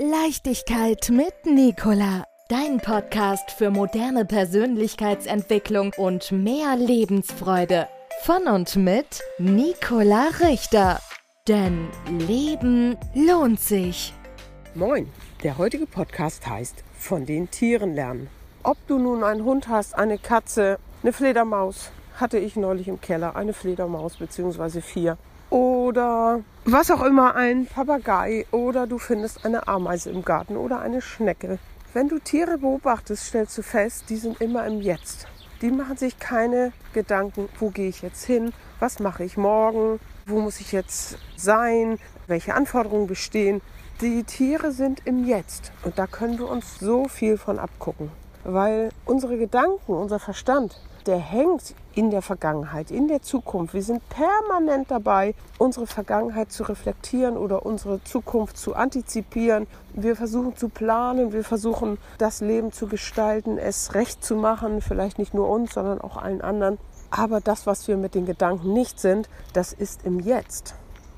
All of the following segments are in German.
Leichtigkeit mit Nicola. Dein Podcast für moderne Persönlichkeitsentwicklung und mehr Lebensfreude. Von und mit Nicola Richter. Denn Leben lohnt sich. Moin, der heutige Podcast heißt Von den Tieren lernen. Ob du nun einen Hund hast, eine Katze, eine Fledermaus, hatte ich neulich im Keller, eine Fledermaus bzw. vier oder was auch immer, ein Papagei oder du findest eine Ameise im Garten oder eine Schnecke. Wenn du Tiere beobachtest, stellst du fest, die sind immer im Jetzt. Die machen sich keine Gedanken, wo gehe ich jetzt hin, was mache ich morgen, wo muss ich jetzt sein, welche Anforderungen bestehen. Die Tiere sind im Jetzt und da können wir uns so viel von abgucken, weil unsere Gedanken, unser Verstand, der hängt in der Vergangenheit, in der Zukunft. Wir sind permanent dabei, unsere Vergangenheit zu reflektieren oder unsere Zukunft zu antizipieren. Wir versuchen zu planen, wir versuchen das Leben zu gestalten, es recht zu machen, vielleicht nicht nur uns, sondern auch allen anderen. Aber das, was wir mit den Gedanken nicht sind, das ist im Jetzt.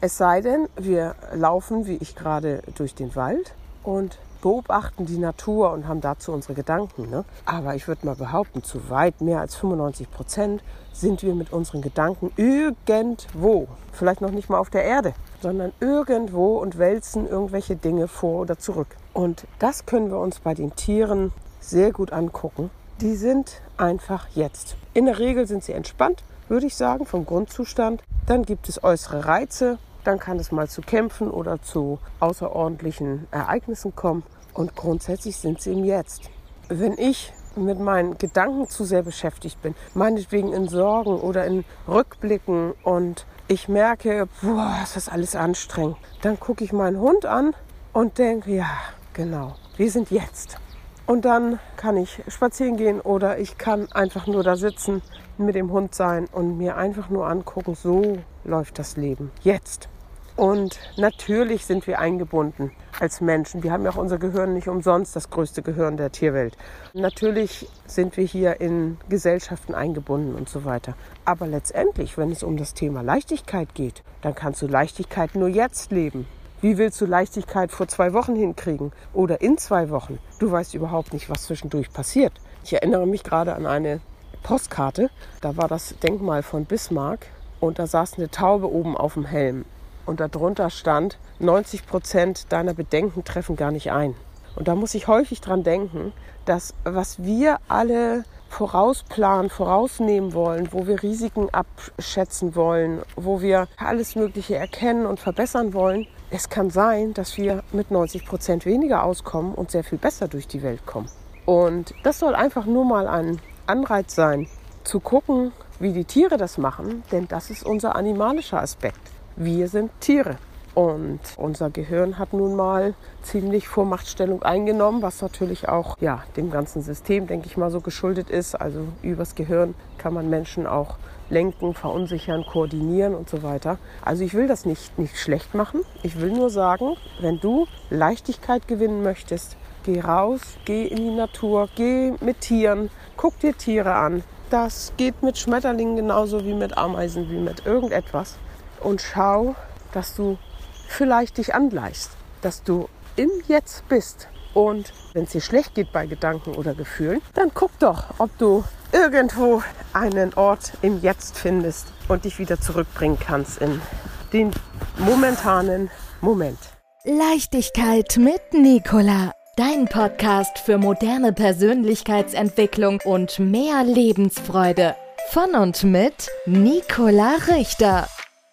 Es sei denn, wir laufen, wie ich gerade, durch den Wald und beobachten die Natur und haben dazu unsere Gedanken. Ne? Aber ich würde mal behaupten, zu weit mehr als 95 Prozent sind wir mit unseren Gedanken irgendwo. Vielleicht noch nicht mal auf der Erde, sondern irgendwo und wälzen irgendwelche Dinge vor oder zurück. Und das können wir uns bei den Tieren sehr gut angucken. Die sind einfach jetzt. In der Regel sind sie entspannt, würde ich sagen, vom Grundzustand. Dann gibt es äußere Reize, dann kann es mal zu Kämpfen oder zu außerordentlichen Ereignissen kommen. Und grundsätzlich sind sie im Jetzt. Wenn ich mit meinen Gedanken zu sehr beschäftigt bin, meinetwegen in Sorgen oder in Rückblicken und ich merke, boah, ist das alles anstrengend, dann gucke ich meinen Hund an und denke, ja, genau, wir sind jetzt. Und dann kann ich spazieren gehen oder ich kann einfach nur da sitzen, mit dem Hund sein und mir einfach nur angucken, so läuft das Leben. Jetzt. Und natürlich sind wir eingebunden als Menschen. Wir haben ja auch unser Gehirn nicht umsonst, das größte Gehirn der Tierwelt. Natürlich sind wir hier in Gesellschaften eingebunden und so weiter. Aber letztendlich, wenn es um das Thema Leichtigkeit geht, dann kannst du Leichtigkeit nur jetzt leben. Wie willst du Leichtigkeit vor zwei Wochen hinkriegen oder in zwei Wochen? Du weißt überhaupt nicht, was zwischendurch passiert. Ich erinnere mich gerade an eine Postkarte. Da war das Denkmal von Bismarck und da saß eine Taube oben auf dem Helm und darunter stand, 90 Prozent deiner Bedenken treffen gar nicht ein. Und da muss ich häufig dran denken, dass was wir alle vorausplanen, vorausnehmen wollen, wo wir Risiken abschätzen wollen, wo wir alles Mögliche erkennen und verbessern wollen, es kann sein, dass wir mit 90 Prozent weniger auskommen und sehr viel besser durch die Welt kommen. Und das soll einfach nur mal ein Anreiz sein, zu gucken, wie die Tiere das machen, denn das ist unser animalischer Aspekt wir sind Tiere. Und unser Gehirn hat nun mal ziemlich Vormachtstellung eingenommen, was natürlich auch ja, dem ganzen System, denke ich mal, so geschuldet ist. Also übers Gehirn kann man Menschen auch lenken, verunsichern, koordinieren und so weiter. Also ich will das nicht, nicht schlecht machen. Ich will nur sagen, wenn du Leichtigkeit gewinnen möchtest, geh raus, geh in die Natur, geh mit Tieren, guck dir Tiere an. Das geht mit Schmetterlingen genauso wie mit Ameisen, wie mit irgendetwas und schau, dass du vielleicht dich angleichst, dass du im Jetzt bist. Und wenn es dir schlecht geht bei Gedanken oder Gefühlen, dann guck doch, ob du irgendwo einen Ort im Jetzt findest und dich wieder zurückbringen kannst in den momentanen Moment. Leichtigkeit mit Nicola. Dein Podcast für moderne Persönlichkeitsentwicklung und mehr Lebensfreude. Von und mit Nicola Richter.